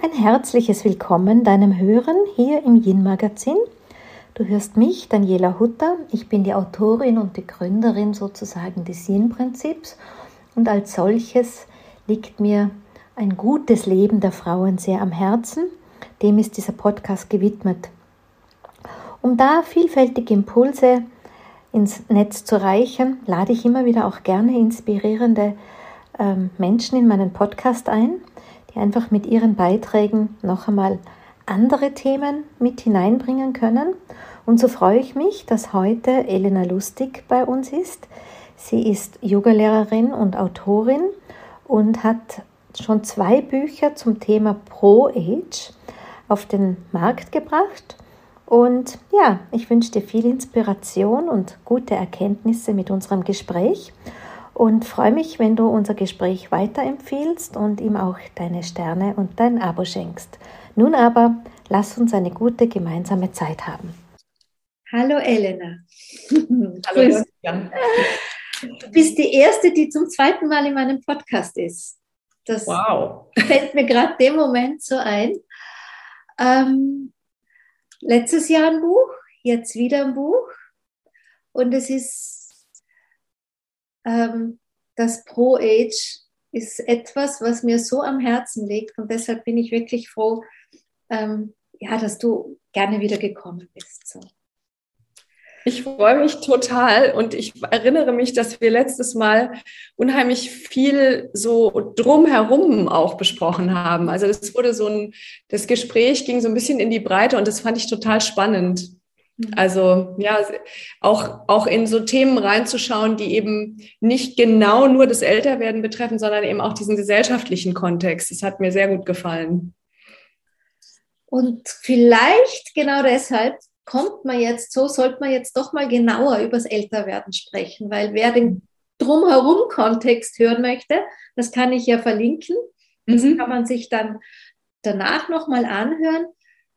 Ein herzliches Willkommen deinem Hören hier im Yin Magazin. Du hörst mich, Daniela Hutter. Ich bin die Autorin und die Gründerin sozusagen des Yin Prinzips und als solches liegt mir ein gutes Leben der Frauen sehr am Herzen. Dem ist dieser Podcast gewidmet. Um da vielfältige Impulse ins Netz zu reichen, lade ich immer wieder auch gerne inspirierende ähm, Menschen in meinen Podcast ein die einfach mit ihren Beiträgen noch einmal andere Themen mit hineinbringen können. Und so freue ich mich, dass heute Elena Lustig bei uns ist. Sie ist Yogalehrerin und Autorin und hat schon zwei Bücher zum Thema Pro Age auf den Markt gebracht. Und ja, ich wünsche dir viel Inspiration und gute Erkenntnisse mit unserem Gespräch und freue mich, wenn du unser Gespräch weiterempfiehlst und ihm auch deine Sterne und dein Abo schenkst. Nun aber, lass uns eine gute gemeinsame Zeit haben. Hallo Elena. Hallo Jan. Du bist die Erste, die zum zweiten Mal in meinem Podcast ist. Das wow. fällt mir gerade dem Moment so ein. Ähm, letztes Jahr ein Buch, jetzt wieder ein Buch. Und es ist ähm, das Pro-Age ist etwas, was mir so am Herzen liegt und deshalb bin ich wirklich froh, ähm, ja, dass du gerne wieder gekommen bist. So. Ich freue mich total und ich erinnere mich, dass wir letztes Mal unheimlich viel so drumherum auch besprochen haben. Also das wurde so ein, das Gespräch ging so ein bisschen in die Breite und das fand ich total spannend. Mhm. Also ja, auch, auch in so Themen reinzuschauen, die eben nicht genau nur das Älterwerden betreffen, sondern eben auch diesen gesellschaftlichen Kontext. Das hat mir sehr gut gefallen. Und vielleicht genau deshalb kommt man jetzt, so sollte man jetzt doch mal genauer über das Älterwerden sprechen, weil wer den Drumherum-Kontext hören möchte, das kann ich ja verlinken. Das mhm. kann man sich dann danach nochmal anhören.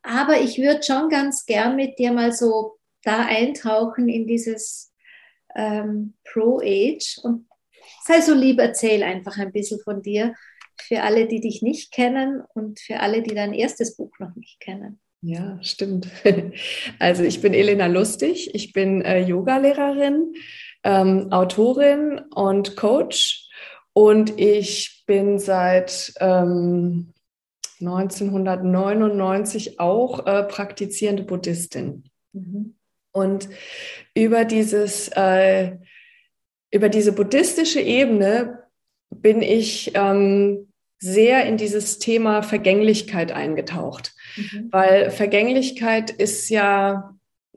Aber ich würde schon ganz gern mit dir mal so da eintauchen in dieses ähm, Pro-Age. Und sei so lieb, erzähl einfach ein bisschen von dir für alle, die dich nicht kennen und für alle, die dein erstes Buch noch nicht kennen. Ja, stimmt. Also ich bin Elena Lustig, ich bin äh, Yogalehrerin, ähm, Autorin und Coach und ich bin seit ähm, 1999 auch äh, praktizierende Buddhistin. Mhm. Und über dieses, äh, über diese buddhistische Ebene bin ich ähm, sehr in dieses Thema Vergänglichkeit eingetaucht, mhm. weil Vergänglichkeit ist ja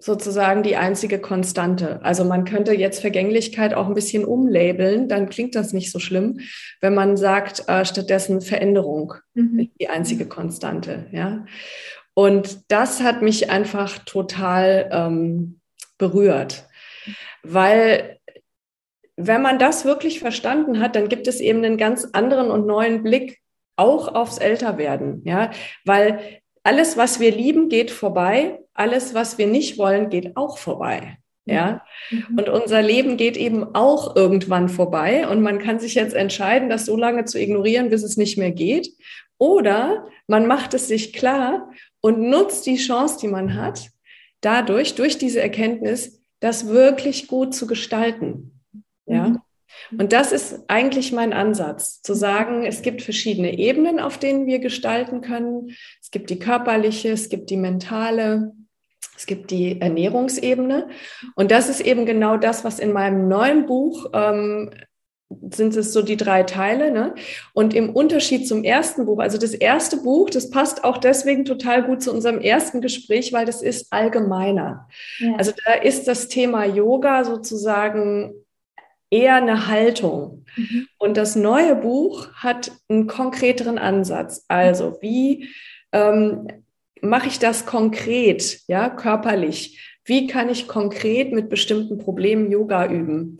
sozusagen die einzige Konstante. Also man könnte jetzt Vergänglichkeit auch ein bisschen umlabeln, dann klingt das nicht so schlimm, wenn man sagt, äh, stattdessen Veränderung mhm. ist die einzige Konstante. Ja? Und das hat mich einfach total ähm, berührt, weil wenn man das wirklich verstanden hat, dann gibt es eben einen ganz anderen und neuen Blick auch aufs Älterwerden, ja, weil alles, was wir lieben, geht vorbei. Alles, was wir nicht wollen, geht auch vorbei. Ja, mhm. und unser Leben geht eben auch irgendwann vorbei und man kann sich jetzt entscheiden, das so lange zu ignorieren, bis es nicht mehr geht. Oder man macht es sich klar und nutzt die Chance, die man hat, dadurch, durch diese Erkenntnis, das wirklich gut zu gestalten. Ja. Mhm. Und das ist eigentlich mein Ansatz, zu sagen, es gibt verschiedene Ebenen, auf denen wir gestalten können. Es gibt die körperliche, es gibt die mentale, es gibt die Ernährungsebene. Und das ist eben genau das, was in meinem neuen Buch ähm, sind es so die drei Teile. Ne? Und im Unterschied zum ersten Buch, also das erste Buch, das passt auch deswegen total gut zu unserem ersten Gespräch, weil das ist allgemeiner. Ja. Also da ist das Thema Yoga sozusagen eher eine Haltung. Mhm. Und das neue Buch hat einen konkreteren Ansatz. Also wie ähm, mache ich das konkret, ja, körperlich? Wie kann ich konkret mit bestimmten Problemen Yoga üben?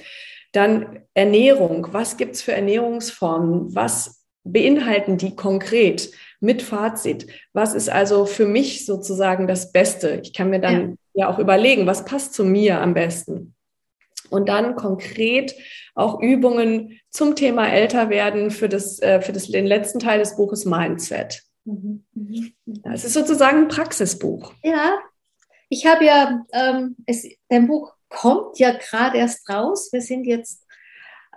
Dann Ernährung. Was gibt es für Ernährungsformen? Was beinhalten die konkret? Mit Fazit. Was ist also für mich sozusagen das Beste? Ich kann mir dann ja, ja auch überlegen, was passt zu mir am besten und dann konkret auch Übungen zum Thema Älterwerden für, das, äh, für das, den letzten Teil des Buches Mindset. Mhm. Mhm. Es ist sozusagen ein Praxisbuch. Ja, ich habe ja, ähm, es, dein Buch kommt ja gerade erst raus. Wir sind jetzt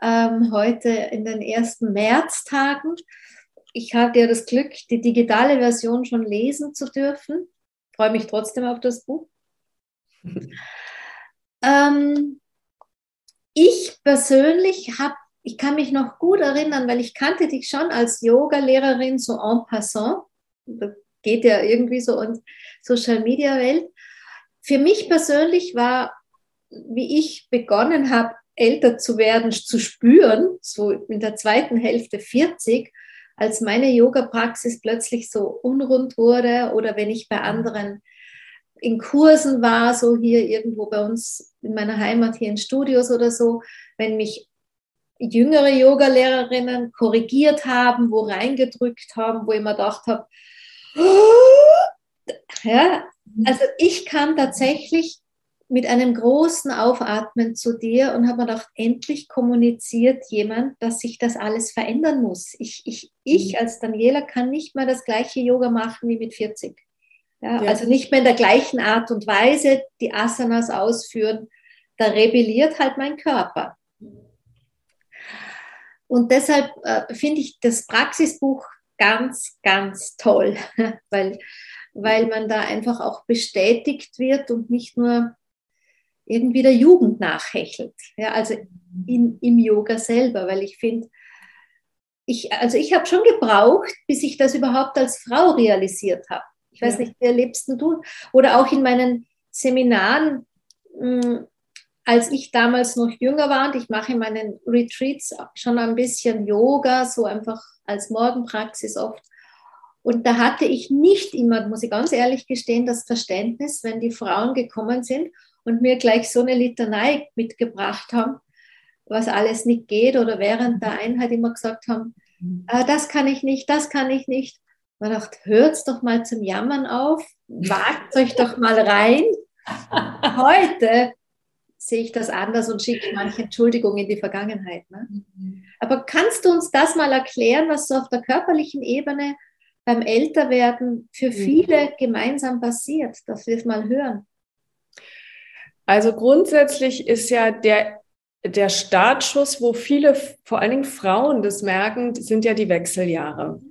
ähm, heute in den ersten Märztagen. Ich hatte ja das Glück, die digitale Version schon lesen zu dürfen. Freue mich trotzdem auf das Buch. ähm, ich persönlich habe, ich kann mich noch gut erinnern, weil ich kannte dich schon als Yoga-Lehrerin so en passant. Das geht ja irgendwie so in Social Media Welt. Für mich persönlich war, wie ich begonnen habe, älter zu werden, zu spüren, so in der zweiten Hälfte 40, als meine Yoga-Praxis plötzlich so unrund wurde oder wenn ich bei anderen in Kursen war, so hier irgendwo bei uns in meiner Heimat hier in Studios oder so, wenn mich jüngere Yoga-Lehrerinnen korrigiert haben, wo reingedrückt haben, wo ich mir gedacht habe, ja, also ich kann tatsächlich mit einem großen Aufatmen zu dir und habe mir gedacht, endlich kommuniziert jemand, dass sich das alles verändern muss. Ich, ich, ich mhm. als Daniela kann nicht mehr das gleiche Yoga machen wie mit 40. Ja, ja. Also nicht mehr in der gleichen Art und Weise die Asanas ausführen. Da rebelliert halt mein Körper. Und deshalb äh, finde ich das Praxisbuch ganz, ganz toll, weil, weil man da einfach auch bestätigt wird und nicht nur irgendwie der Jugend nachhechelt. Ja, also in, im Yoga selber, weil ich finde, ich, also ich habe schon gebraucht, bis ich das überhaupt als Frau realisiert habe. Ich weiß ja. nicht, wie erlebst du? Oder auch in meinen Seminaren, mh, hm, als ich damals noch jünger war und ich mache in meinen Retreats schon ein bisschen Yoga, so einfach als Morgenpraxis oft. Und da hatte ich nicht immer, muss ich ganz ehrlich gestehen, das Verständnis, wenn die Frauen gekommen sind und mir gleich so eine Litanei mitgebracht haben, was alles nicht geht oder während der Einheit immer gesagt haben, äh, das kann ich nicht, das kann ich nicht. Man dachte, hört's doch mal zum Jammern auf, wagt euch doch mal rein. Heute sehe ich das anders und schicke manche Entschuldigungen in die Vergangenheit. Ne? Aber kannst du uns das mal erklären, was so auf der körperlichen Ebene beim Älterwerden für viele gemeinsam passiert, dass wir es mal hören? Also grundsätzlich ist ja der, der Startschuss, wo viele, vor allen Dingen Frauen das merken, sind ja die Wechseljahre.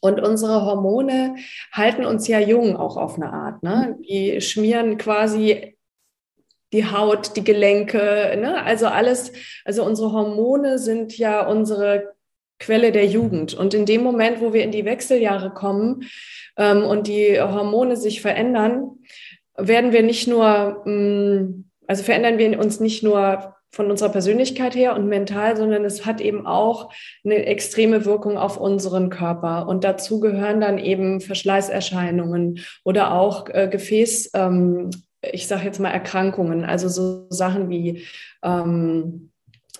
Und unsere Hormone halten uns ja jung auch auf eine Art. Ne? Die schmieren quasi die Haut, die Gelenke, ne? also alles, also unsere Hormone sind ja unsere Quelle der Jugend. Und in dem Moment, wo wir in die Wechseljahre kommen ähm, und die Hormone sich verändern, werden wir nicht nur, mm, also verändern wir uns nicht nur von unserer Persönlichkeit her und mental, sondern es hat eben auch eine extreme Wirkung auf unseren Körper. Und dazu gehören dann eben Verschleißerscheinungen oder auch äh, Gefäß, ähm, ich sage jetzt mal Erkrankungen, also so Sachen wie ähm,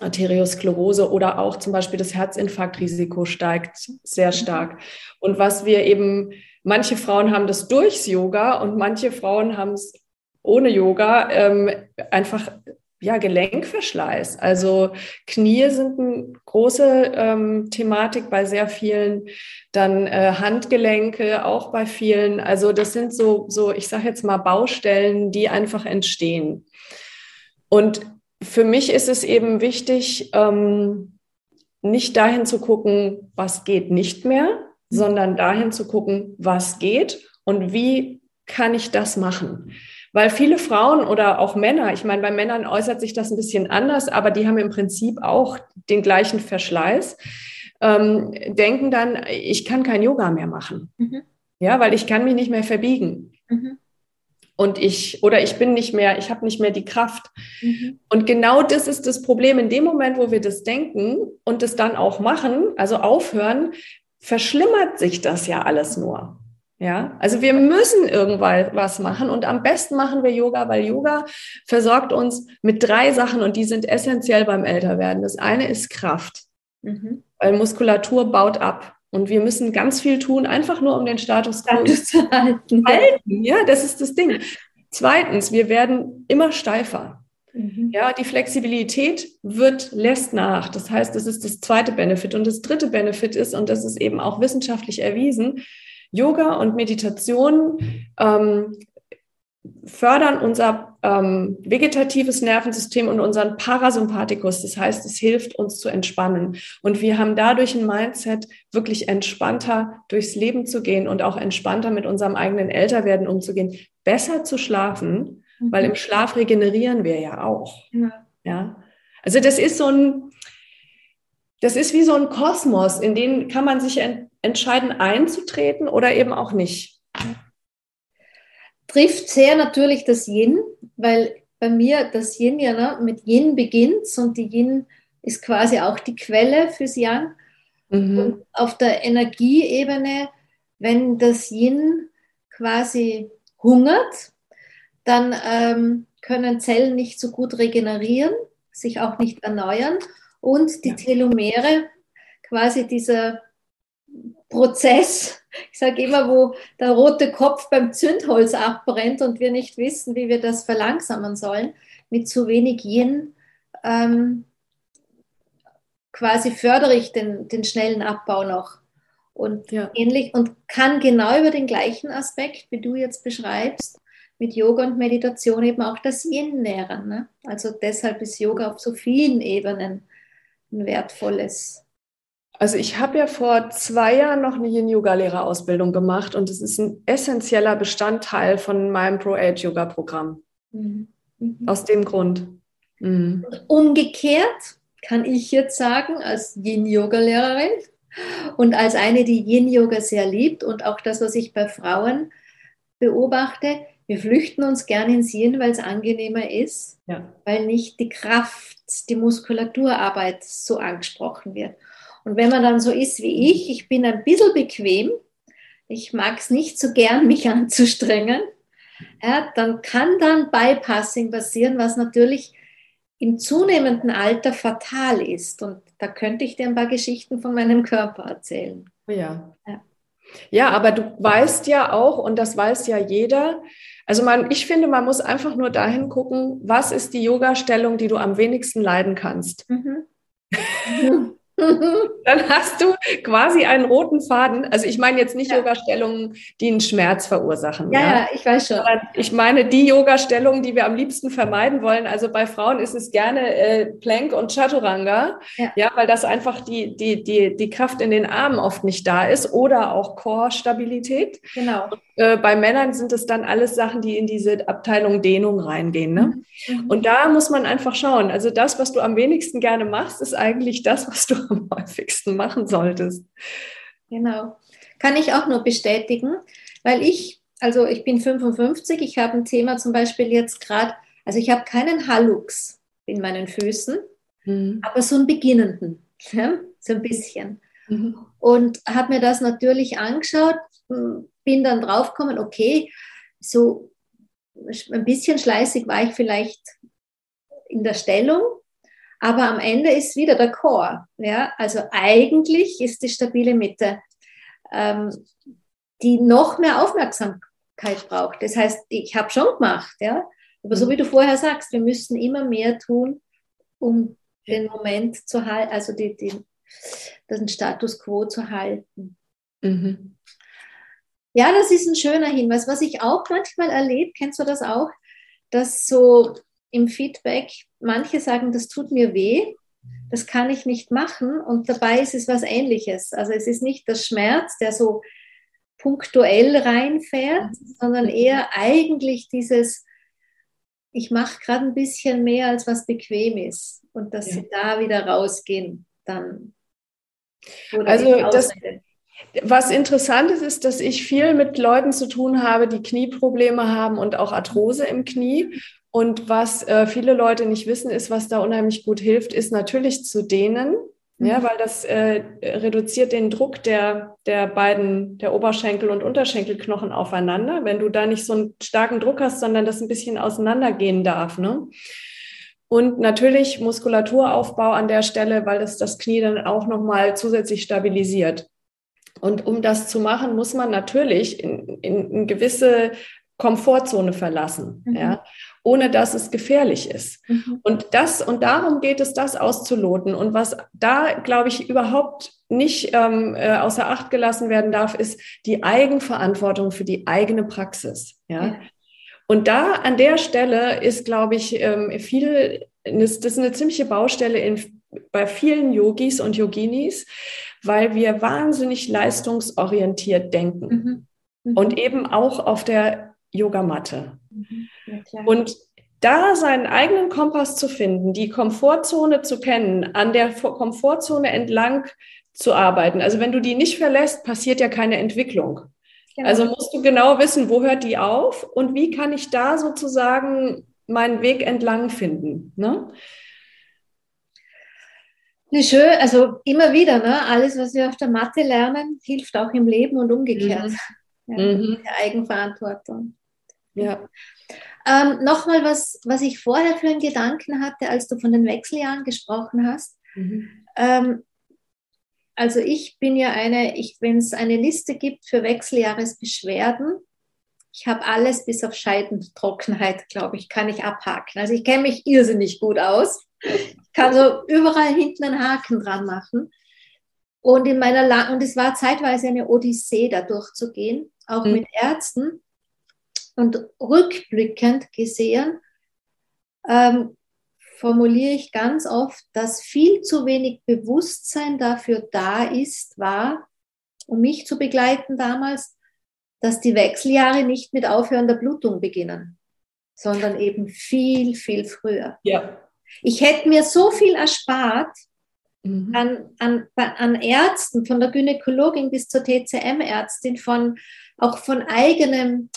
Arteriosklerose oder auch zum Beispiel das Herzinfarktrisiko steigt sehr stark. Und was wir eben Manche Frauen haben das durchs Yoga und manche Frauen haben es ohne Yoga ähm, einfach ja, Gelenkverschleiß. Also Knie sind eine große ähm, Thematik bei sehr vielen, dann äh, Handgelenke auch bei vielen. Also das sind so, so ich sage jetzt mal Baustellen, die einfach entstehen. Und für mich ist es eben wichtig, ähm, nicht dahin zu gucken, was geht nicht mehr, sondern dahin zu gucken, was geht und wie kann ich das machen. Weil viele Frauen oder auch Männer, ich meine, bei Männern äußert sich das ein bisschen anders, aber die haben im Prinzip auch den gleichen Verschleiß, ähm, denken dann, ich kann kein Yoga mehr machen. Mhm. Ja, weil ich kann mich nicht mehr verbiegen. Mhm. Und ich, oder ich bin nicht mehr, ich habe nicht mehr die Kraft. Mhm. Und genau das ist das Problem. In dem Moment, wo wir das denken und das dann auch machen, also aufhören, verschlimmert sich das ja alles nur. Ja, also wir müssen irgendwann was machen und am besten machen wir Yoga, weil Yoga versorgt uns mit drei Sachen und die sind essentiell beim Älterwerden. Das eine ist Kraft, mhm. weil Muskulatur baut ab und wir müssen ganz viel tun, einfach nur um den Status quo zu halten. Ja, das ist das Ding. Zweitens, wir werden immer steifer. Mhm. Ja, die Flexibilität wird, lässt nach. Das heißt, das ist das zweite Benefit. Und das dritte Benefit ist, und das ist eben auch wissenschaftlich erwiesen, Yoga und Meditation ähm, fördern unser ähm, vegetatives Nervensystem und unseren Parasympathikus. Das heißt, es hilft uns zu entspannen. Und wir haben dadurch ein Mindset, wirklich entspannter durchs Leben zu gehen und auch entspannter mit unserem eigenen Älterwerden umzugehen, besser zu schlafen, mhm. weil im Schlaf regenerieren wir ja auch. Ja. ja. Also das ist so ein, das ist wie so ein Kosmos, in den kann man sich entscheiden, einzutreten oder eben auch nicht trifft sehr natürlich das Yin, weil bei mir das Yin ja ne, mit Yin beginnt und die Yin ist quasi auch die Quelle fürs Yang. Mhm. Und auf der Energieebene, wenn das Yin quasi hungert, dann ähm, können Zellen nicht so gut regenerieren, sich auch nicht erneuern und die ja. Telomere, quasi dieser Prozess, ich sage immer, wo der rote Kopf beim Zündholz abbrennt und wir nicht wissen, wie wir das verlangsamen sollen, mit zu wenig Yin, ähm, quasi fördere ich den, den schnellen Abbau noch. Und ja. ähnlich und kann genau über den gleichen Aspekt, wie du jetzt beschreibst, mit Yoga und Meditation eben auch das Yin nähren. Ne? Also deshalb ist Yoga auf so vielen Ebenen ein wertvolles also ich habe ja vor zwei Jahren noch eine Yin-Yoga-Lehrerausbildung gemacht und es ist ein essentieller Bestandteil von meinem Pro-Age-Yoga-Programm. Mhm. Aus dem Grund. Mhm. Umgekehrt kann ich jetzt sagen, als Yin-Yoga-Lehrerin und als eine, die Yin-Yoga sehr liebt und auch das, was ich bei Frauen beobachte, wir flüchten uns gerne ins Yin, weil es angenehmer ist, ja. weil nicht die Kraft, die Muskulaturarbeit so angesprochen wird. Und wenn man dann so ist wie ich, ich bin ein bisschen bequem, ich mag es nicht so gern, mich anzustrengen, ja, dann kann dann Bypassing passieren, was natürlich im zunehmenden Alter fatal ist. Und da könnte ich dir ein paar Geschichten von meinem Körper erzählen. Ja. Ja, ja aber du weißt ja auch, und das weiß ja jeder, also man, ich finde, man muss einfach nur dahin gucken, was ist die Yoga-Stellung, die du am wenigsten leiden kannst. Mhm. Dann hast du quasi einen roten Faden. Also ich meine jetzt nicht ja. Yoga-Stellungen, die einen Schmerz verursachen. Ja, ja, ja ich weiß schon. ich meine die Yoga-Stellungen, die wir am liebsten vermeiden wollen. Also bei Frauen ist es gerne äh, Plank und Chaturanga, ja. ja, weil das einfach die, die, die, die Kraft in den Armen oft nicht da ist oder auch Core-Stabilität. Genau. Äh, bei Männern sind es dann alles Sachen, die in diese Abteilung Dehnung reingehen. Ne? Mhm. Und da muss man einfach schauen. Also das, was du am wenigsten gerne machst, ist eigentlich das, was du am häufigsten machen solltest. Genau. Kann ich auch nur bestätigen, weil ich, also ich bin 55, ich habe ein Thema zum Beispiel jetzt gerade, also ich habe keinen Hallux in meinen Füßen, mhm. aber so einen beginnenden, ja, so ein bisschen. Mhm. Und habe mir das natürlich angeschaut, hm, bin dann draufgekommen, okay, so ein bisschen schleißig war ich vielleicht in der Stellung, aber am Ende ist wieder der Chor. Ja? Also eigentlich ist die stabile Mitte, ähm, die noch mehr Aufmerksamkeit braucht. Das heißt, ich habe schon gemacht, ja. Aber so mhm. wie du vorher sagst, wir müssen immer mehr tun, um den Moment zu halten, also die, die, den Status quo zu halten. Mhm. Ja, das ist ein schöner Hinweis. Was ich auch manchmal erlebe, kennst du das auch, dass so im Feedback manche sagen, das tut mir weh, das kann ich nicht machen und dabei ist es was Ähnliches. Also es ist nicht der Schmerz, der so punktuell reinfährt, sondern eher eigentlich dieses, ich mache gerade ein bisschen mehr, als was bequem ist und dass ja. sie da wieder rausgehen dann. also das, was interessant ist, ist, dass ich viel mit Leuten zu tun habe, die Knieprobleme haben und auch Arthrose im Knie. Und was äh, viele Leute nicht wissen, ist, was da unheimlich gut hilft, ist natürlich zu dehnen, mhm. ja, weil das äh, reduziert den Druck der, der beiden, der Oberschenkel- und Unterschenkelknochen aufeinander. Wenn du da nicht so einen starken Druck hast, sondern das ein bisschen auseinandergehen darf. Ne? Und natürlich Muskulaturaufbau an der Stelle, weil es das Knie dann auch nochmal zusätzlich stabilisiert. Und um das zu machen, muss man natürlich in, in, in gewisse Komfortzone verlassen. Mhm. Ja? ohne dass es gefährlich ist. Mhm. Und das, und darum geht es, das auszuloten. Und was da, glaube ich, überhaupt nicht ähm, äh, außer Acht gelassen werden darf, ist die Eigenverantwortung für die eigene Praxis. Ja. ja. Und da an der Stelle ist, glaube ich, ähm, viel, das ist eine ziemliche Baustelle in, bei vielen Yogis und Yoginis, weil wir wahnsinnig leistungsorientiert denken. Mhm. Mhm. Und eben auch auf der Yogamatte. Mhm. Ja, und da seinen eigenen Kompass zu finden, die Komfortzone zu kennen, an der Komfortzone entlang zu arbeiten. Also wenn du die nicht verlässt, passiert ja keine Entwicklung. Genau. Also musst du genau wissen, wo hört die auf und wie kann ich da sozusagen meinen Weg entlang finden. Ne? Schön, also immer wieder, ne? alles, was wir auf der Matte lernen, hilft auch im Leben und umgekehrt. Mhm. Ja, mhm. Eigenverantwortung. Ja. Ähm, Nochmal, was, was ich vorher für einen Gedanken hatte, als du von den Wechseljahren gesprochen hast. Mhm. Ähm, also ich bin ja eine, wenn es eine Liste gibt für Wechseljahresbeschwerden, ich habe alles bis auf Scheidentrockenheit, glaube ich, kann ich abhaken. Also ich kenne mich irrsinnig gut aus. Ich kann so überall hinten einen Haken dran machen. Und in meiner La und es war zeitweise eine Odyssee, da durchzugehen, auch mhm. mit Ärzten. Und rückblickend gesehen ähm, formuliere ich ganz oft, dass viel zu wenig Bewusstsein dafür da ist, war, um mich zu begleiten damals, dass die Wechseljahre nicht mit aufhörender Blutung beginnen, sondern eben viel, viel früher. Ja. Ich hätte mir so viel erspart mhm. an, an, an Ärzten, von der Gynäkologin bis zur TCM-Ärztin, von, auch von eigenem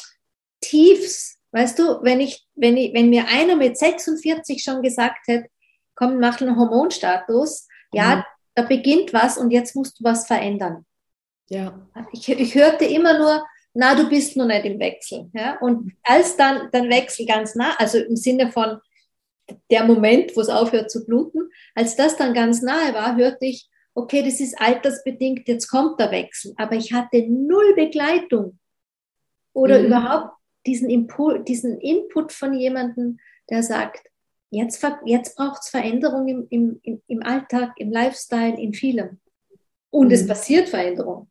Tiefs, Weißt du, wenn, ich, wenn, ich, wenn mir einer mit 46 schon gesagt hätte, komm, mach einen Hormonstatus, ja, mhm. da beginnt was und jetzt musst du was verändern. Ja. Ich, ich hörte immer nur, na, du bist noch nicht im Wechsel. Ja? Und als dann der Wechsel ganz nah, also im Sinne von der Moment, wo es aufhört zu bluten, als das dann ganz nahe war, hörte ich, okay, das ist altersbedingt, jetzt kommt der Wechsel. Aber ich hatte null Begleitung oder mhm. überhaupt diesen, Impul diesen Input von jemandem, der sagt, jetzt, jetzt braucht es Veränderung im, im, im Alltag, im Lifestyle, in vielem. Und mhm. es passiert Veränderung.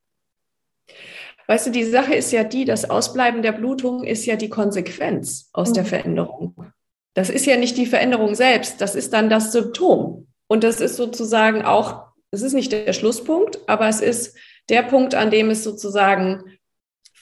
Weißt du, die Sache ist ja die, das Ausbleiben der Blutung ist ja die Konsequenz aus mhm. der Veränderung. Das ist ja nicht die Veränderung selbst, das ist dann das Symptom. Und das ist sozusagen auch, es ist nicht der Schlusspunkt, aber es ist der Punkt, an dem es sozusagen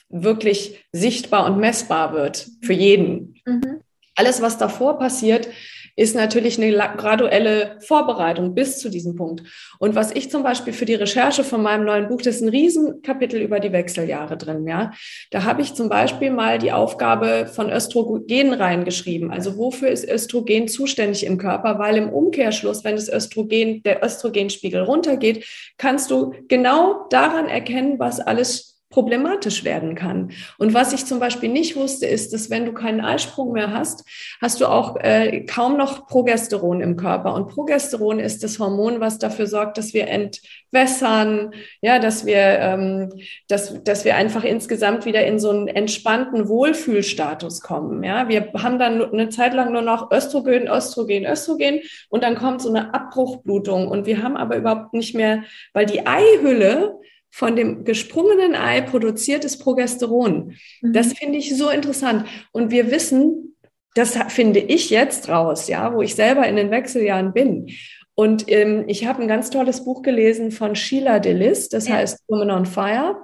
wirklich sichtbar und messbar wird für jeden. Mhm. Alles, was davor passiert, ist natürlich eine graduelle Vorbereitung bis zu diesem Punkt. Und was ich zum Beispiel für die Recherche von meinem neuen Buch, das ist ein Riesenkapitel über die Wechseljahre drin, ja. Da habe ich zum Beispiel mal die Aufgabe von Östrogen reingeschrieben. Also wofür ist Östrogen zuständig im Körper? Weil im Umkehrschluss, wenn das Östrogen, der Östrogenspiegel runtergeht, kannst du genau daran erkennen, was alles problematisch werden kann. Und was ich zum Beispiel nicht wusste, ist, dass wenn du keinen Eisprung mehr hast, hast du auch äh, kaum noch Progesteron im Körper. Und Progesteron ist das Hormon, was dafür sorgt, dass wir entwässern, ja, dass wir, ähm, dass, dass wir einfach insgesamt wieder in so einen entspannten Wohlfühlstatus kommen. Ja, wir haben dann eine Zeit lang nur noch Östrogen, Östrogen, Östrogen und dann kommt so eine Abbruchblutung. Und wir haben aber überhaupt nicht mehr, weil die Eihülle von dem gesprungenen Ei produziertes Progesteron. Mhm. Das finde ich so interessant. Und wir wissen, das finde ich jetzt raus, ja, wo ich selber in den Wechseljahren bin. Und ähm, ich habe ein ganz tolles Buch gelesen von Sheila Delis, das ja. heißt Woman on Fire.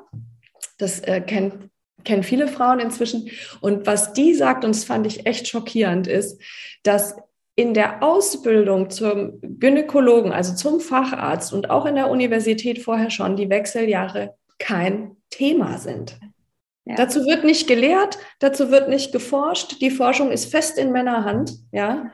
Das äh, kennt, kennen viele Frauen inzwischen. Und was die sagt, und das fand ich echt schockierend, ist, dass in der Ausbildung zum Gynäkologen, also zum Facharzt und auch in der Universität vorher schon die Wechseljahre kein Thema sind. Ja. Dazu wird nicht gelehrt, dazu wird nicht geforscht. Die Forschung ist fest in Männerhand, ja.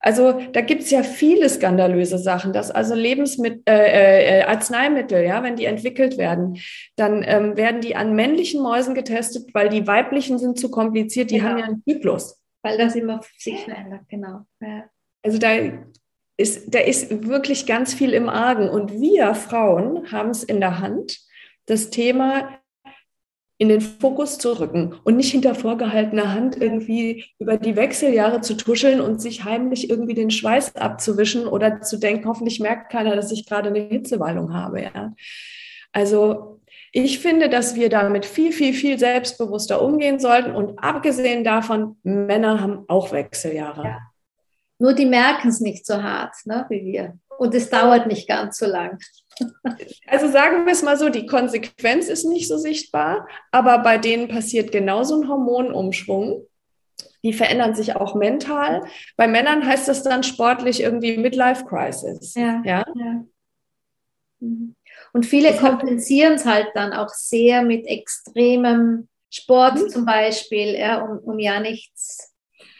Also da gibt es ja viele skandalöse Sachen, dass also Lebensmittel, äh, äh, Arzneimittel, ja, wenn die entwickelt werden, dann ähm, werden die an männlichen Mäusen getestet, weil die weiblichen sind zu kompliziert, die genau. haben ja einen Zyklus. Weil das immer sich verändert, genau. Ja. Also da ist, da ist wirklich ganz viel im Argen. Und wir Frauen haben es in der Hand, das Thema in den Fokus zu rücken und nicht hinter vorgehaltener Hand irgendwie über die Wechseljahre zu tuscheln und sich heimlich irgendwie den Schweiß abzuwischen oder zu denken, hoffentlich merkt keiner, dass ich gerade eine Hitzewallung habe. Ja. Also ich finde, dass wir damit viel, viel, viel selbstbewusster umgehen sollten. Und abgesehen davon, Männer haben auch Wechseljahre. Ja. Nur die merken es nicht so hart ne, wie wir. Und es dauert nicht ganz so lang. Also sagen wir es mal so, die Konsequenz ist nicht so sichtbar, aber bei denen passiert genauso ein Hormonumschwung. Die verändern sich auch mental. Bei Männern heißt das dann sportlich irgendwie Midlife Crisis. Ja. ja? ja. Mhm. Und viele kompensieren es halt dann auch sehr mit extremem Sport mhm. zum Beispiel, ja, um, um ja nichts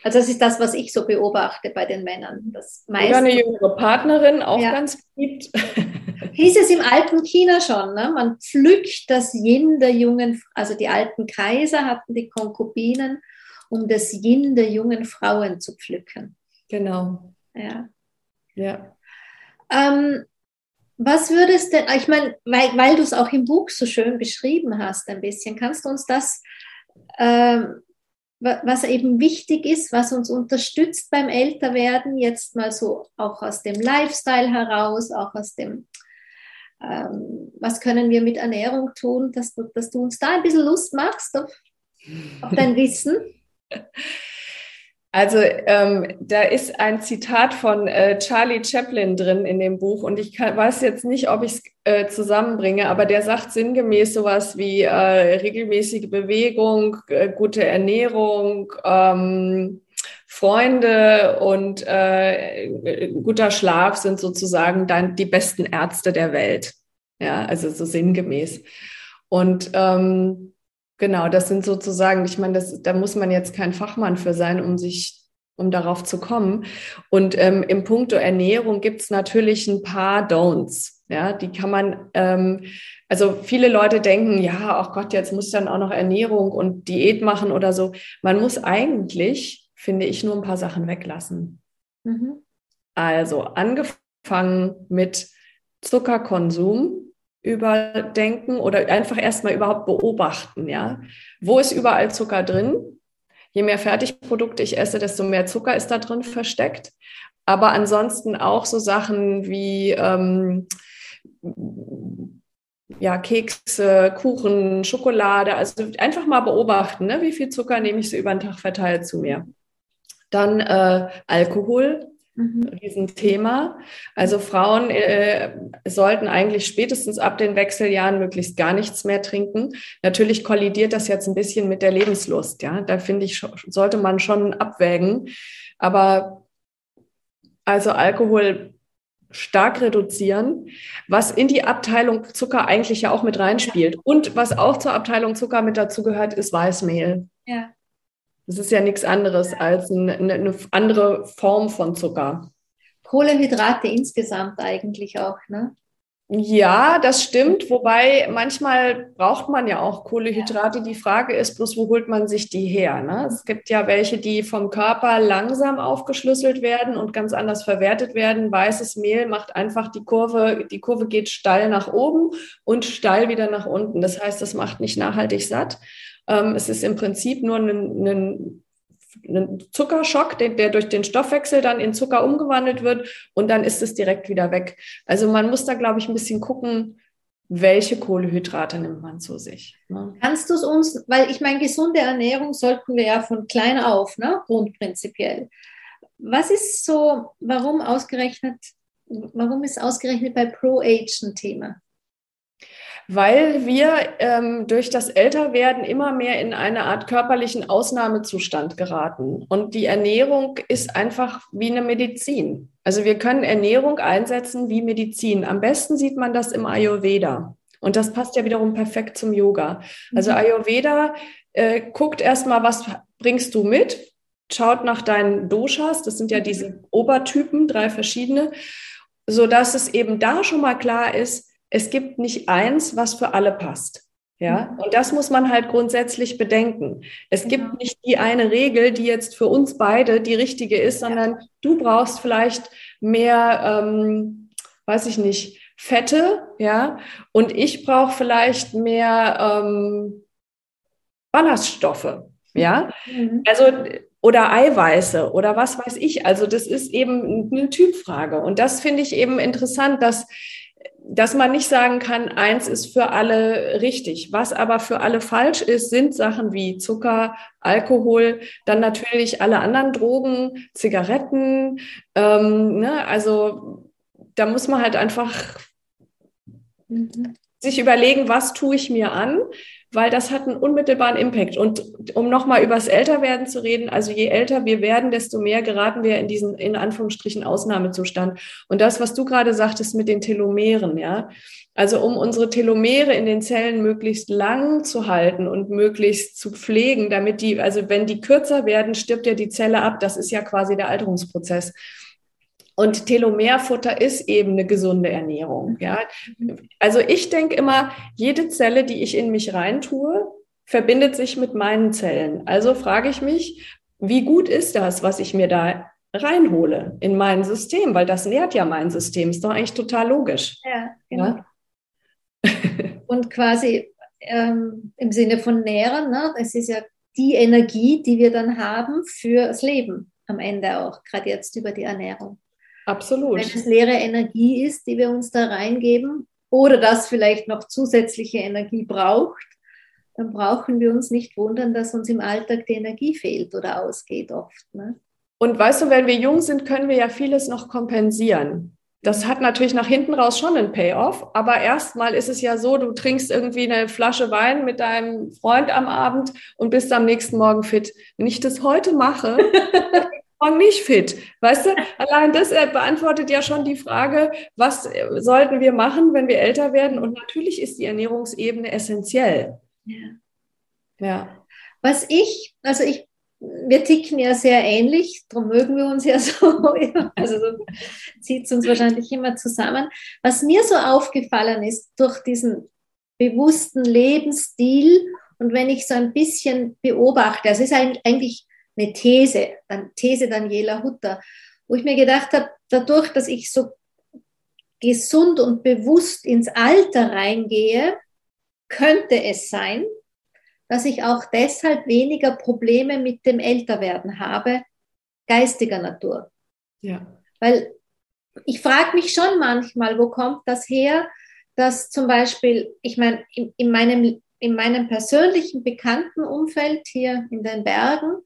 also das ist das, was ich so beobachte bei den Männern. Das meiste, Oder eine jüngere Partnerin, auch ja. ganz beliebt. Hieß es im alten China schon, ne? man pflückt das Yin der jungen, also die alten Kaiser hatten die Konkubinen, um das Yin der jungen Frauen zu pflücken. Genau. Ja. Ja. Ähm, was würdest denn, ich meine, weil, weil du es auch im Buch so schön beschrieben hast, ein bisschen, kannst du uns das ähm, was eben wichtig ist, was uns unterstützt beim Älterwerden, jetzt mal so auch aus dem Lifestyle heraus, auch aus dem, ähm, was können wir mit Ernährung tun, dass du, dass du uns da ein bisschen Lust machst auf, auf dein Wissen? Also ähm, da ist ein Zitat von äh, Charlie Chaplin drin in dem Buch und ich kann, weiß jetzt nicht, ob ich es äh, zusammenbringe, aber der sagt sinngemäß sowas wie äh, regelmäßige Bewegung, äh, gute Ernährung, ähm, Freunde und äh, guter Schlaf sind sozusagen dann die besten Ärzte der Welt. Ja, also so sinngemäß. Und ähm, Genau, das sind sozusagen, ich meine, das, da muss man jetzt kein Fachmann für sein, um sich, um darauf zu kommen. Und ähm, im Punkto Ernährung gibt es natürlich ein paar Don'ts. Ja, die kann man, ähm, also viele Leute denken, ja, ach Gott, jetzt muss ich dann auch noch Ernährung und Diät machen oder so. Man muss eigentlich, finde ich, nur ein paar Sachen weglassen. Mhm. Also angefangen mit Zuckerkonsum, überdenken oder einfach erstmal überhaupt beobachten, ja. Wo ist überall Zucker drin? Je mehr Fertigprodukte ich esse, desto mehr Zucker ist da drin versteckt. Aber ansonsten auch so Sachen wie ähm, ja, Kekse, Kuchen, Schokolade. Also einfach mal beobachten, ne? wie viel Zucker nehme ich so über den Tag verteilt zu mir. Dann äh, Alkohol, Mhm. Riesenthema. Also Frauen äh, sollten eigentlich spätestens ab den Wechseljahren möglichst gar nichts mehr trinken. Natürlich kollidiert das jetzt ein bisschen mit der Lebenslust. Ja, da finde ich, sollte man schon abwägen. Aber also Alkohol stark reduzieren, was in die Abteilung Zucker eigentlich ja auch mit reinspielt. Und was auch zur Abteilung Zucker mit dazugehört, ist Weißmehl. Ja. Das ist ja nichts anderes als eine, eine andere Form von Zucker. Kohlenhydrate insgesamt eigentlich auch, ne? Ja, das stimmt. Wobei manchmal braucht man ja auch Kohlenhydrate. Die Frage ist bloß, wo holt man sich die her? Ne? Es gibt ja welche, die vom Körper langsam aufgeschlüsselt werden und ganz anders verwertet werden. Weißes Mehl macht einfach die Kurve, die Kurve geht steil nach oben und steil wieder nach unten. Das heißt, das macht nicht nachhaltig satt. Ähm, es ist im Prinzip nur ein, ein, ein Zuckerschock, der, der, durch den Stoffwechsel dann in Zucker umgewandelt wird und dann ist es direkt wieder weg. Also man muss da, glaube ich, ein bisschen gucken, welche Kohlehydrate nimmt man zu sich. Ne? Kannst du es uns, weil ich meine, gesunde Ernährung sollten wir ja von klein auf, ne, grundprinzipiell. Was ist so, warum ausgerechnet, warum ist ausgerechnet bei Pro-Age ein Thema? Weil wir ähm, durch das Älterwerden immer mehr in eine Art körperlichen Ausnahmezustand geraten. Und die Ernährung ist einfach wie eine Medizin. Also wir können Ernährung einsetzen wie Medizin. Am besten sieht man das im Ayurveda. Und das passt ja wiederum perfekt zum Yoga. Also mhm. Ayurveda äh, guckt erstmal, was bringst du mit, schaut nach deinen Doshas, das sind ja diese Obertypen, drei verschiedene, sodass es eben da schon mal klar ist, es gibt nicht eins, was für alle passt. Ja, mhm. und das muss man halt grundsätzlich bedenken. Es ja. gibt nicht die eine Regel, die jetzt für uns beide die richtige ist, sondern du brauchst vielleicht mehr, ähm, weiß ich nicht, Fette, ja, und ich brauche vielleicht mehr, ähm, Ballaststoffe. Ja, mhm. also oder Eiweiße oder was weiß ich. Also das ist eben eine Typfrage. Und das finde ich eben interessant, dass, dass man nicht sagen kann, eins ist für alle richtig. Was aber für alle falsch ist, sind Sachen wie Zucker, Alkohol, dann natürlich alle anderen Drogen, Zigaretten. Ähm, ne? Also da muss man halt einfach mhm. sich überlegen, was tue ich mir an weil das hat einen unmittelbaren Impact. Und um nochmal über das Älterwerden zu reden, also je älter wir werden, desto mehr geraten wir in diesen, in Anführungsstrichen, Ausnahmezustand. Und das, was du gerade sagtest mit den Telomeren, ja, also um unsere Telomere in den Zellen möglichst lang zu halten und möglichst zu pflegen, damit die, also wenn die kürzer werden, stirbt ja die Zelle ab. Das ist ja quasi der Alterungsprozess. Und Telomerfutter ist eben eine gesunde Ernährung. Ja? Also ich denke immer, jede Zelle, die ich in mich reintue, verbindet sich mit meinen Zellen. Also frage ich mich, wie gut ist das, was ich mir da reinhole in mein System? Weil das nährt ja mein System. Ist doch eigentlich total logisch. Ja, genau. Ja? Und quasi ähm, im Sinne von nähren, ne? es ist ja die Energie, die wir dann haben für das Leben am Ende auch, gerade jetzt über die Ernährung. Absolut. Wenn es leere Energie ist, die wir uns da reingeben, oder das vielleicht noch zusätzliche Energie braucht, dann brauchen wir uns nicht wundern, dass uns im Alltag die Energie fehlt oder ausgeht oft. Ne? Und weißt du, wenn wir jung sind, können wir ja vieles noch kompensieren. Das hat natürlich nach hinten raus schon einen Payoff, aber erstmal ist es ja so, du trinkst irgendwie eine Flasche Wein mit deinem Freund am Abend und bist am nächsten Morgen fit. Wenn ich das heute mache, morgen nicht fit. Weißt du, allein das beantwortet ja schon die Frage, was äh, sollten wir machen, wenn wir älter werden? Und natürlich ist die Ernährungsebene essentiell. Ja. ja. Was ich, also ich, wir ticken ja sehr ähnlich, darum mögen wir uns ja so, also so zieht es uns wahrscheinlich immer zusammen. Was mir so aufgefallen ist durch diesen bewussten Lebensstil und wenn ich so ein bisschen beobachte, also es ist eigentlich eine These, dann These Daniela Hutter, wo ich mir gedacht habe, dadurch, dass ich so gesund und bewusst ins Alter reingehe, könnte es sein, dass ich auch deshalb weniger Probleme mit dem Älterwerden habe, geistiger Natur. Ja. Weil ich frage mich schon manchmal, wo kommt das her, dass zum Beispiel, ich meine, in, in, meinem, in meinem persönlichen bekannten Umfeld hier in den Bergen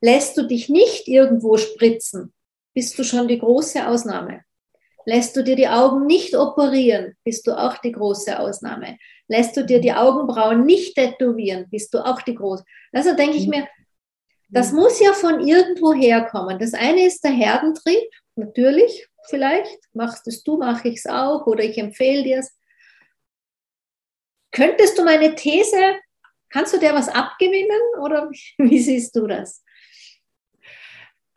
Lässt du dich nicht irgendwo spritzen, bist du schon die große Ausnahme. Lässt du dir die Augen nicht operieren, bist du auch die große Ausnahme. Lässt du dir die Augenbrauen nicht tätowieren, bist du auch die große. Also denke ich mir, das muss ja von irgendwo herkommen. Das eine ist der Herdentrieb, natürlich, vielleicht. Machst es du, mache ich es auch oder ich empfehle dir es. Könntest du meine These, kannst du dir was abgewinnen oder wie siehst du das?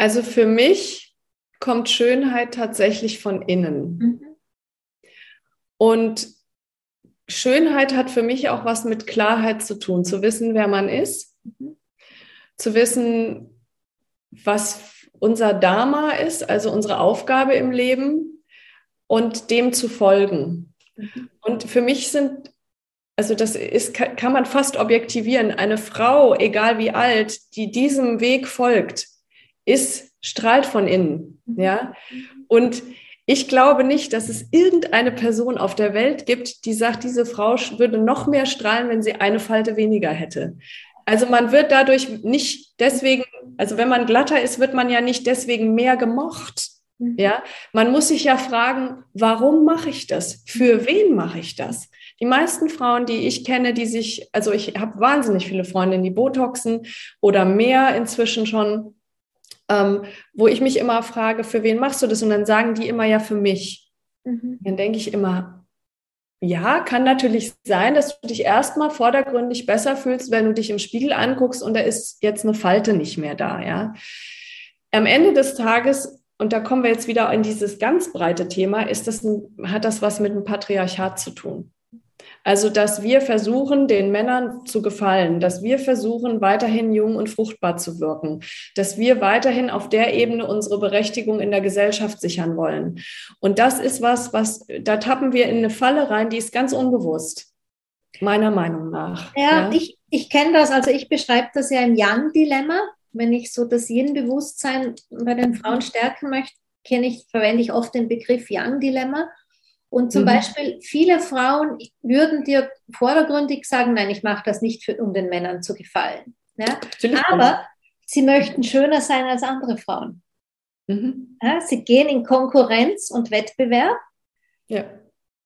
Also für mich kommt Schönheit tatsächlich von innen. Mhm. Und Schönheit hat für mich auch was mit Klarheit zu tun, zu wissen, wer man ist, mhm. zu wissen, was unser Dharma ist, also unsere Aufgabe im Leben und dem zu folgen. Mhm. Und für mich sind, also das ist, kann man fast objektivieren, eine Frau, egal wie alt, die diesem Weg folgt, ist, strahlt von innen. Mhm. Ja. Und ich glaube nicht, dass es irgendeine Person auf der Welt gibt, die sagt, diese Frau würde noch mehr strahlen, wenn sie eine Falte weniger hätte. Also man wird dadurch nicht deswegen, also wenn man glatter ist, wird man ja nicht deswegen mehr gemocht. Mhm. Ja, man muss sich ja fragen, warum mache ich das? Für wen mache ich das? Die meisten Frauen, die ich kenne, die sich, also ich habe wahnsinnig viele Freundinnen, die Botoxen oder mehr inzwischen schon ähm, wo ich mich immer frage, für wen machst du das? Und dann sagen die immer ja für mich. Mhm. Dann denke ich immer, ja, kann natürlich sein, dass du dich erstmal vordergründig besser fühlst, wenn du dich im Spiegel anguckst und da ist jetzt eine Falte nicht mehr da, ja. Am Ende des Tages, und da kommen wir jetzt wieder in dieses ganz breite Thema, ist das ein, hat das was mit dem Patriarchat zu tun. Also, dass wir versuchen, den Männern zu gefallen, dass wir versuchen, weiterhin jung und fruchtbar zu wirken, dass wir weiterhin auf der Ebene unsere Berechtigung in der Gesellschaft sichern wollen. Und das ist was, was, da tappen wir in eine Falle rein, die ist ganz unbewusst, meiner Meinung nach. Ja, ja. Ich, ich kenne das, also ich beschreibe das ja im Yang-Dilemma. Wenn ich so das Yin-Bewusstsein bei den Frauen stärken möchte, kenne ich, verwende ich oft den Begriff Yang-Dilemma. Und zum mhm. Beispiel, viele Frauen würden dir vordergründig sagen, nein, ich mache das nicht, für, um den Männern zu gefallen. Ja? Aber sie möchten schöner sein als andere Frauen. Mhm. Ja, sie gehen in Konkurrenz und Wettbewerb. Ja.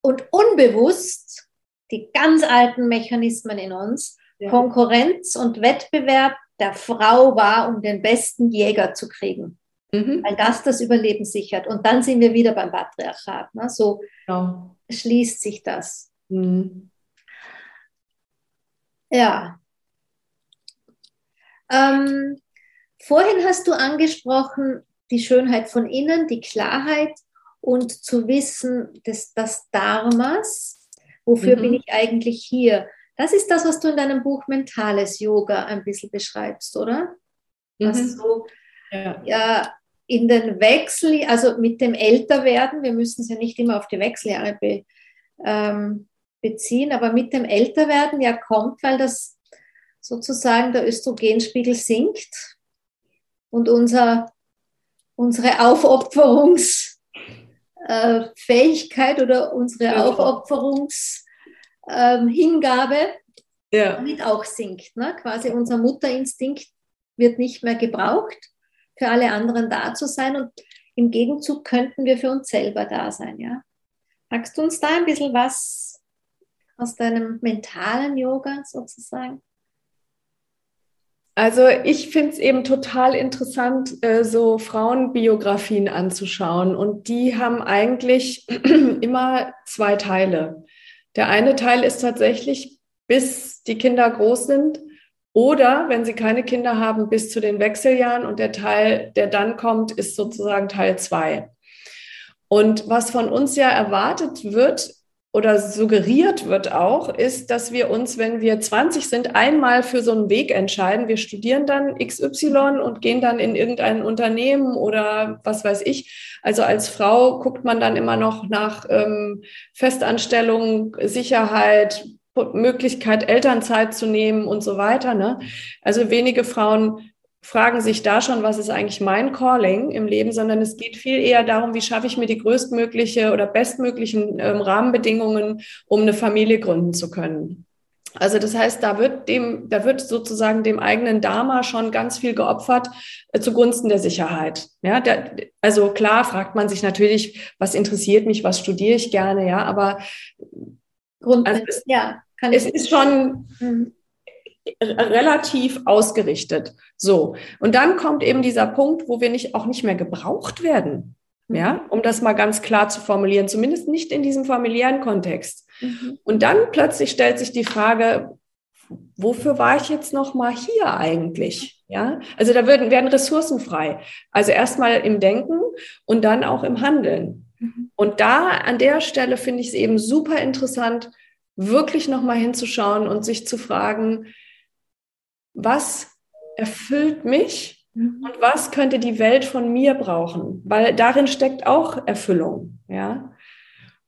Und unbewusst, die ganz alten Mechanismen in uns. Konkurrenz und Wettbewerb der Frau war, um den besten Jäger zu kriegen. Mhm. Weil das das Überleben sichert. Und dann sind wir wieder beim Patriarchat. Ne? So genau. schließt sich das. Mhm. Ja. Ähm, vorhin hast du angesprochen, die Schönheit von innen, die Klarheit und zu wissen, dass das Dharmas, wofür mhm. bin ich eigentlich hier? Das ist das, was du in deinem Buch Mentales Yoga ein bisschen beschreibst, oder? Mhm. Was so ja. ja in den Wechsel, also mit dem Älterwerden, wir müssen es ja nicht immer auf die Wechseljahre be, ähm, beziehen, aber mit dem Älterwerden ja kommt, weil das sozusagen der Östrogenspiegel sinkt und unser, unsere Aufopferungsfähigkeit äh, oder unsere ja. Aufopferungshingabe ähm, ja. damit auch sinkt. Ne? Quasi unser Mutterinstinkt wird nicht mehr gebraucht für alle anderen da zu sein und im Gegenzug könnten wir für uns selber da sein. Ja? Magst du uns da ein bisschen was aus deinem mentalen Yoga sozusagen? Also ich finde es eben total interessant, äh, so Frauenbiografien anzuschauen. Und die haben eigentlich immer zwei Teile. Der eine Teil ist tatsächlich, bis die Kinder groß sind, oder wenn sie keine Kinder haben, bis zu den Wechseljahren und der Teil, der dann kommt, ist sozusagen Teil zwei. Und was von uns ja erwartet wird oder suggeriert wird auch, ist, dass wir uns, wenn wir 20 sind, einmal für so einen Weg entscheiden. Wir studieren dann XY und gehen dann in irgendein Unternehmen oder was weiß ich. Also als Frau guckt man dann immer noch nach ähm, Festanstellung, Sicherheit, Möglichkeit, Elternzeit zu nehmen und so weiter. Ne? Also wenige Frauen fragen sich da schon, was ist eigentlich mein Calling im Leben, sondern es geht viel eher darum, wie schaffe ich mir die größtmögliche oder bestmöglichen ähm, Rahmenbedingungen, um eine Familie gründen zu können. Also das heißt, da wird dem, da wird sozusagen dem eigenen Dharma schon ganz viel geopfert äh, zugunsten der Sicherheit. Ja, der, also klar fragt man sich natürlich, was interessiert mich, was studiere ich gerne, ja, aber Grundsätzlich, also ja kann es ist schon mhm. relativ ausgerichtet. So. Und dann kommt eben dieser Punkt, wo wir nicht, auch nicht mehr gebraucht werden. Mhm. Ja, um das mal ganz klar zu formulieren, zumindest nicht in diesem familiären Kontext. Mhm. Und dann plötzlich stellt sich die Frage, wofür war ich jetzt noch mal hier eigentlich? Ja, also da werden, werden Ressourcen frei. Also erstmal im Denken und dann auch im Handeln. Mhm. Und da an der Stelle finde ich es eben super interessant, wirklich nochmal hinzuschauen und sich zu fragen, was erfüllt mich mhm. und was könnte die Welt von mir brauchen? Weil darin steckt auch Erfüllung, ja.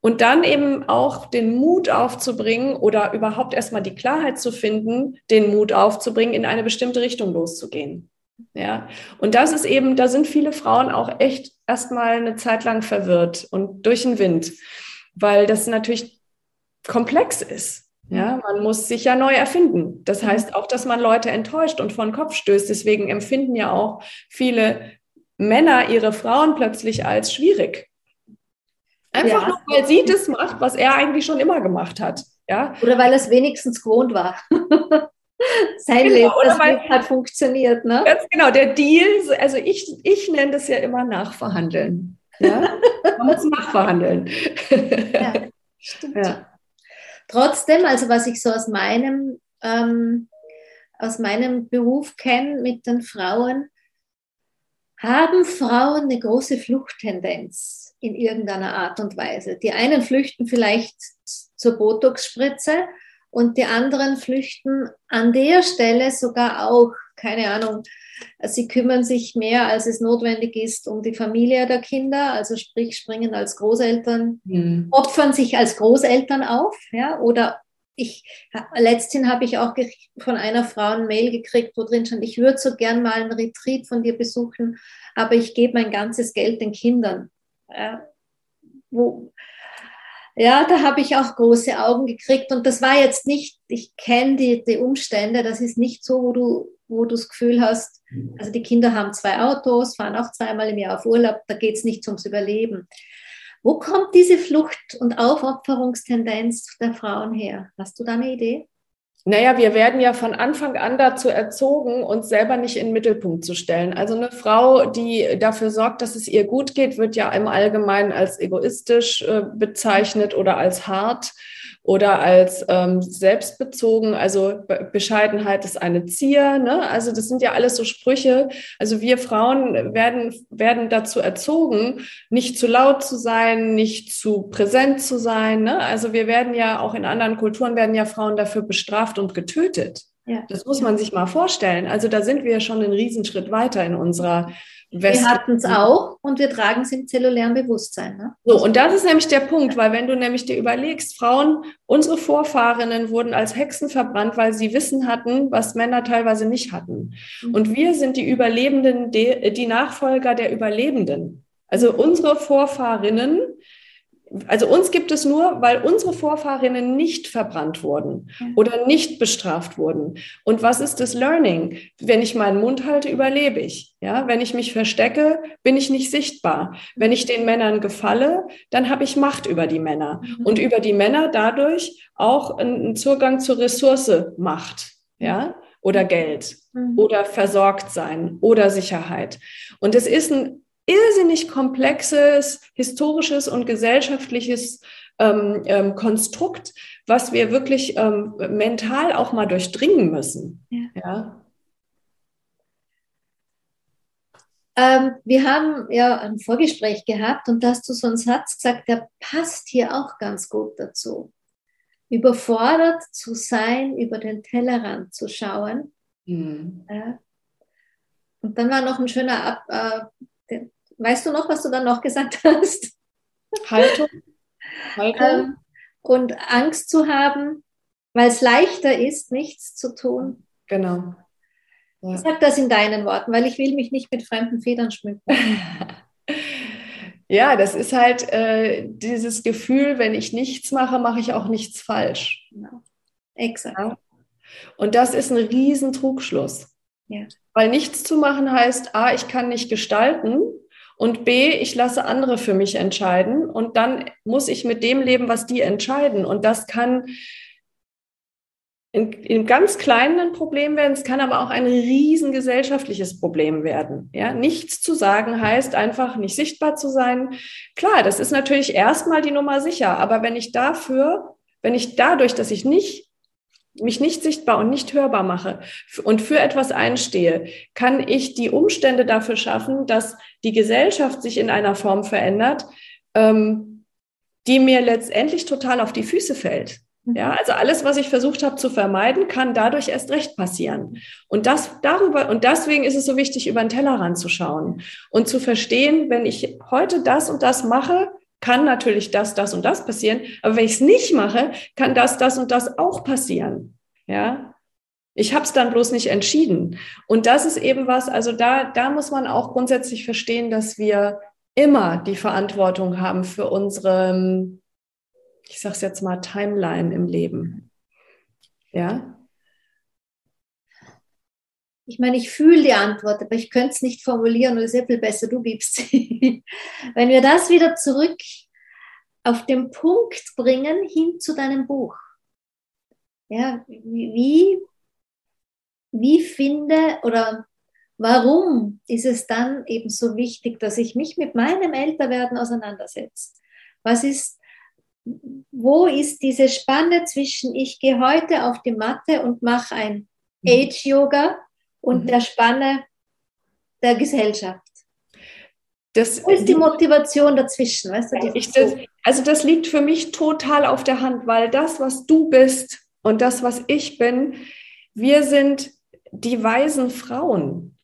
Und dann eben auch den Mut aufzubringen oder überhaupt erstmal die Klarheit zu finden, den Mut aufzubringen, in eine bestimmte Richtung loszugehen. Ja, und das ist eben, da sind viele Frauen auch echt erstmal eine Zeit lang verwirrt und durch den Wind, weil das natürlich komplex ist. Ja, man muss sich ja neu erfinden. Das heißt auch, dass man Leute enttäuscht und vor den Kopf stößt. Deswegen empfinden ja auch viele Männer ihre Frauen plötzlich als schwierig. Einfach ja. nur, weil sie das macht, was er eigentlich schon immer gemacht hat. Ja? Oder weil es wenigstens gewohnt war. Sein genau, Leben, das weil, hat funktioniert. Ne? Ganz genau, der Deal, also ich, ich nenne das ja immer Nachverhandeln. Ja? Man muss nachverhandeln. Ja, stimmt. Ja. Trotzdem, also was ich so aus meinem, ähm, aus meinem Beruf kenne mit den Frauen, haben Frauen eine große Fluchttendenz in irgendeiner Art und Weise. Die einen flüchten vielleicht zur Botox-Spritze und die anderen flüchten an der Stelle sogar auch, keine Ahnung, Sie kümmern sich mehr, als es notwendig ist, um die Familie der Kinder, also sprich springen als Großeltern, mhm. opfern sich als Großeltern auf, ja, oder ich, letztens habe ich auch von einer Frau ein Mail gekriegt, wo drin stand, ich würde so gern mal einen Retreat von dir besuchen, aber ich gebe mein ganzes Geld den Kindern. Ja, wo, ja, da habe ich auch große Augen gekriegt und das war jetzt nicht, ich kenne die, die Umstände, das ist nicht so, wo du, wo du das Gefühl hast, also die Kinder haben zwei Autos, fahren auch zweimal im Jahr auf Urlaub, da geht es nicht ums Überleben. Wo kommt diese Flucht- und Aufopferungstendenz der Frauen her? Hast du da eine Idee? Naja, wir werden ja von Anfang an dazu erzogen, uns selber nicht in den Mittelpunkt zu stellen. Also eine Frau, die dafür sorgt, dass es ihr gut geht, wird ja im Allgemeinen als egoistisch äh, bezeichnet oder als hart oder als ähm, selbstbezogen. Also Bescheidenheit ist eine Zier. Ne? Also das sind ja alles so Sprüche. Also wir Frauen werden, werden dazu erzogen, nicht zu laut zu sein, nicht zu präsent zu sein. Ne? Also wir werden ja auch in anderen Kulturen werden ja Frauen dafür bestraft und getötet. Ja. Das muss man sich mal vorstellen. Also da sind wir schon einen Riesenschritt weiter in unserer wir hatten es auch und wir tragen es im zellulären Bewusstsein. Ne? So, und das ist nämlich der Punkt, weil wenn du nämlich dir überlegst, Frauen, unsere Vorfahrinnen wurden als Hexen verbrannt, weil sie Wissen hatten, was Männer teilweise nicht hatten. Mhm. Und wir sind die Überlebenden, die Nachfolger der Überlebenden. Also unsere Vorfahrinnen also uns gibt es nur, weil unsere Vorfahrinnen nicht verbrannt wurden oder nicht bestraft wurden. Und was ist das Learning? Wenn ich meinen Mund halte, überlebe ich. Ja, wenn ich mich verstecke, bin ich nicht sichtbar. Wenn ich den Männern gefalle, dann habe ich Macht über die Männer mhm. und über die Männer dadurch auch einen Zugang zur Ressource Macht. Ja, oder Geld mhm. oder versorgt sein oder Sicherheit. Und es ist ein irrsinnig komplexes historisches und gesellschaftliches ähm, ähm, Konstrukt, was wir wirklich ähm, mental auch mal durchdringen müssen. Ja. ja. Ähm, wir haben ja ein Vorgespräch gehabt und da hast du so einen Satz gesagt, der passt hier auch ganz gut dazu. Überfordert zu sein, über den Tellerrand zu schauen. Mhm. Ja. Und dann war noch ein schöner Ab, äh, Weißt du noch, was du dann noch gesagt hast? Haltung. Haltung. Ähm, und Angst zu haben, weil es leichter ist, nichts zu tun. Genau. Ja. Sag das in deinen Worten, weil ich will mich nicht mit fremden Federn schmücken. ja, das ist halt äh, dieses Gefühl, wenn ich nichts mache, mache ich auch nichts falsch. Genau. Exakt. Ja? Und das ist ein riesen Trugschluss. Ja. Weil nichts zu machen heißt, A, ich kann nicht gestalten und B, ich lasse andere für mich entscheiden und dann muss ich mit dem leben, was die entscheiden. Und das kann in, in ganz kleinen ein Problem werden, es kann aber auch ein riesen gesellschaftliches Problem werden. Ja, nichts zu sagen heißt einfach nicht sichtbar zu sein. Klar, das ist natürlich erstmal die Nummer sicher, aber wenn ich dafür, wenn ich dadurch, dass ich nicht mich nicht sichtbar und nicht hörbar mache und für etwas einstehe, kann ich die Umstände dafür schaffen, dass die Gesellschaft sich in einer Form verändert, ähm, die mir letztendlich total auf die Füße fällt. Mhm. Ja, also alles, was ich versucht habe zu vermeiden, kann dadurch erst recht passieren. Und das darüber, und deswegen ist es so wichtig, über den Tellerrand zu schauen und zu verstehen, wenn ich heute das und das mache, kann natürlich das, das und das passieren. Aber wenn ich es nicht mache, kann das, das und das auch passieren. Ja. Ich habe es dann bloß nicht entschieden. Und das ist eben was, also da, da muss man auch grundsätzlich verstehen, dass wir immer die Verantwortung haben für unsere, ich sage es jetzt mal, Timeline im Leben. Ja. Ich meine, ich fühle die Antwort, aber ich könnte es nicht formulieren und es ist ja viel besser, du gibst sie. Wenn wir das wieder zurück auf den Punkt bringen, hin zu deinem Buch. Ja, wie, wie finde oder warum ist es dann eben so wichtig, dass ich mich mit meinem Älterwerden auseinandersetze? Was ist, wo ist diese Spanne zwischen, ich gehe heute auf die Matte und mache ein mhm. Age-Yoga und mhm. der Spanne der Gesellschaft. Das, Wo ist die Motivation dazwischen? Weißt du, ich, das, also das liegt für mich total auf der Hand, weil das, was du bist und das, was ich bin, wir sind die weisen Frauen,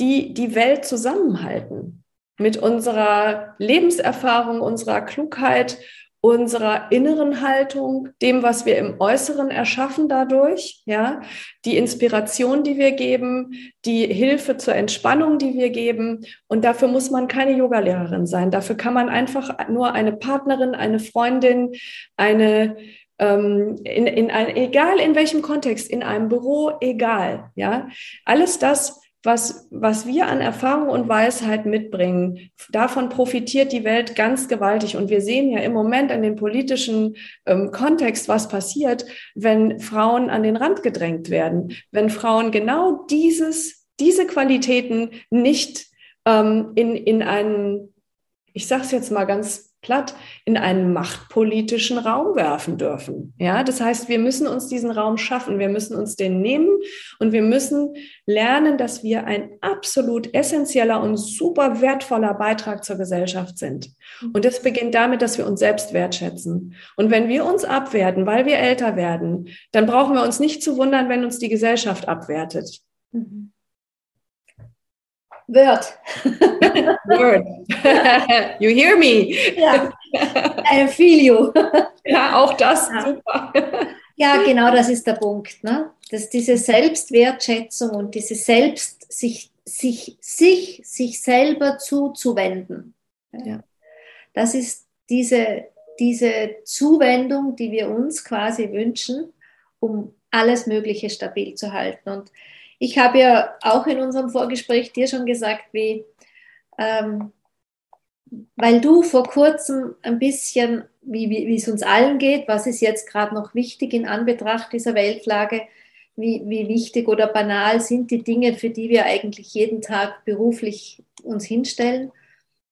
die die Welt zusammenhalten mit unserer Lebenserfahrung, unserer Klugheit unserer inneren Haltung, dem, was wir im Äußeren erschaffen dadurch, ja, die Inspiration, die wir geben, die Hilfe zur Entspannung, die wir geben. Und dafür muss man keine Yogalehrerin sein. Dafür kann man einfach nur eine Partnerin, eine Freundin, eine ähm, in, in ein, egal in welchem Kontext, in einem Büro, egal, ja, alles das, was, was wir an Erfahrung und Weisheit mitbringen, davon profitiert die Welt ganz gewaltig. Und wir sehen ja im Moment in dem politischen ähm, Kontext, was passiert, wenn Frauen an den Rand gedrängt werden, wenn Frauen genau dieses, diese Qualitäten nicht ähm, in, in einen, ich sage es jetzt mal ganz platt in einen machtpolitischen Raum werfen dürfen. Ja, das heißt, wir müssen uns diesen Raum schaffen, wir müssen uns den nehmen und wir müssen lernen, dass wir ein absolut essentieller und super wertvoller Beitrag zur Gesellschaft sind. Und das beginnt damit, dass wir uns selbst wertschätzen. Und wenn wir uns abwerten, weil wir älter werden, dann brauchen wir uns nicht zu wundern, wenn uns die Gesellschaft abwertet. Mhm. Word. Word. you hear me. Ja. I feel you. ja, auch das. Ja. Super. Ja, genau das ist der Punkt. Ne? Dass diese Selbstwertschätzung und diese Selbst, sich, sich, sich, sich selber zuzuwenden. Ja. Das ist diese, diese Zuwendung, die wir uns quasi wünschen, um alles Mögliche stabil zu halten. Und ich habe ja auch in unserem Vorgespräch dir schon gesagt, wie, ähm, weil du vor kurzem ein bisschen, wie, wie, wie es uns allen geht, was ist jetzt gerade noch wichtig in Anbetracht dieser Weltlage, wie, wie wichtig oder banal sind die Dinge, für die wir eigentlich jeden Tag beruflich uns hinstellen,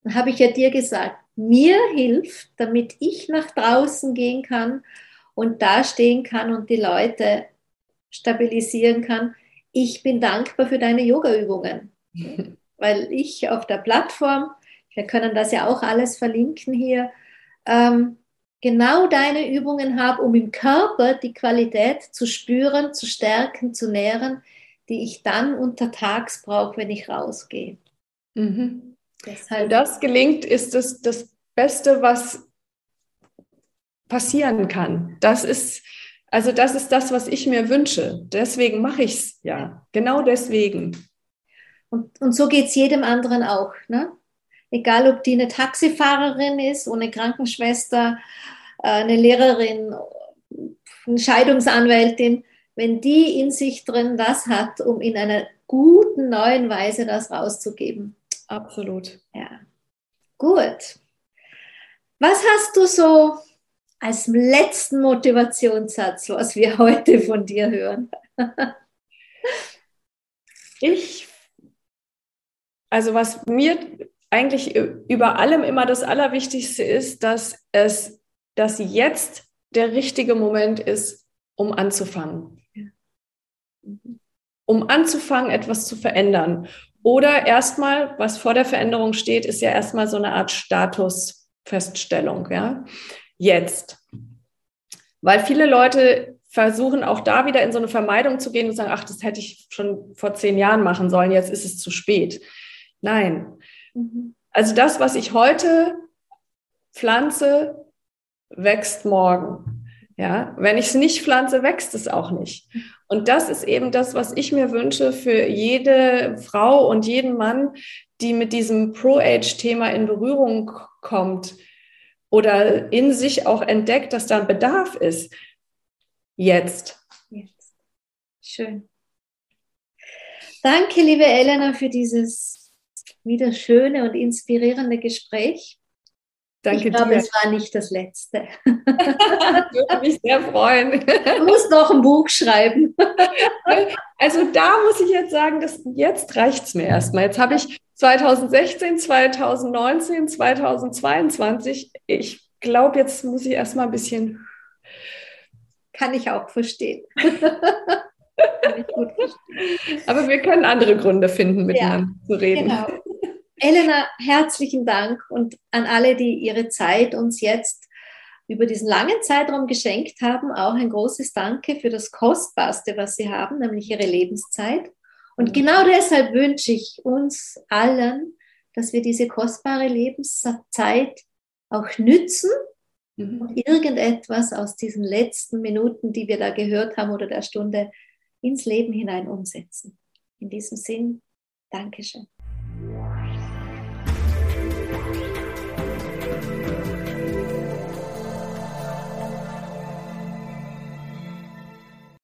dann habe ich ja dir gesagt, mir hilft, damit ich nach draußen gehen kann und da stehen kann und die Leute stabilisieren kann, ich bin dankbar für deine Yoga-Übungen, weil ich auf der Plattform, wir können das ja auch alles verlinken hier, ähm, genau deine Übungen habe, um im Körper die Qualität zu spüren, zu stärken, zu nähren, die ich dann untertags brauche, wenn ich rausgehe. Mhm. Deshalb. Wenn das gelingt, ist es das Beste, was passieren kann. Das ist also das ist das, was ich mir wünsche. Deswegen mache ich es ja. Genau deswegen. Und, und so geht es jedem anderen auch. Ne? Egal, ob die eine Taxifahrerin ist, eine Krankenschwester, äh, eine Lehrerin, eine Scheidungsanwältin, wenn die in sich drin das hat, um in einer guten neuen Weise das rauszugeben. Absolut. Ja. Gut. Was hast du so als letzten Motivationssatz, was wir heute von dir hören? ich, also was mir eigentlich über allem immer das Allerwichtigste ist, dass es, dass jetzt der richtige Moment ist, um anzufangen. Um anzufangen, etwas zu verändern. Oder erstmal, was vor der Veränderung steht, ist ja erstmal so eine Art Statusfeststellung. Ja? Jetzt. Weil viele Leute versuchen auch da wieder in so eine Vermeidung zu gehen und sagen, ach, das hätte ich schon vor zehn Jahren machen sollen, jetzt ist es zu spät. Nein. Mhm. Also das, was ich heute pflanze, wächst morgen. Ja, wenn ich es nicht pflanze, wächst es auch nicht. Und das ist eben das, was ich mir wünsche für jede Frau und jeden Mann, die mit diesem Pro-Age-Thema in Berührung kommt oder in sich auch entdeckt, dass da ein Bedarf ist. Jetzt. Jetzt. Schön. Danke, liebe Elena, für dieses wieder schöne und inspirierende Gespräch. Danke ich glaube, dir. es war nicht das letzte. Würde mich sehr freuen. Du musst noch ein Buch schreiben. Also da muss ich jetzt sagen, dass jetzt reicht es mir erstmal. Jetzt habe ich 2016, 2019, 2022. Ich glaube, jetzt muss ich erstmal ein bisschen. Kann ich auch verstehen. Kann ich gut verstehen. Aber wir können andere Gründe finden, miteinander ja, zu reden. Genau. Elena, herzlichen Dank und an alle, die ihre Zeit uns jetzt über diesen langen Zeitraum geschenkt haben, auch ein großes Danke für das Kostbarste, was sie haben, nämlich ihre Lebenszeit. Und genau deshalb wünsche ich uns allen, dass wir diese kostbare Lebenszeit auch nützen mhm. und irgendetwas aus diesen letzten Minuten, die wir da gehört haben oder der Stunde, ins Leben hinein umsetzen. In diesem Sinn, Dankeschön.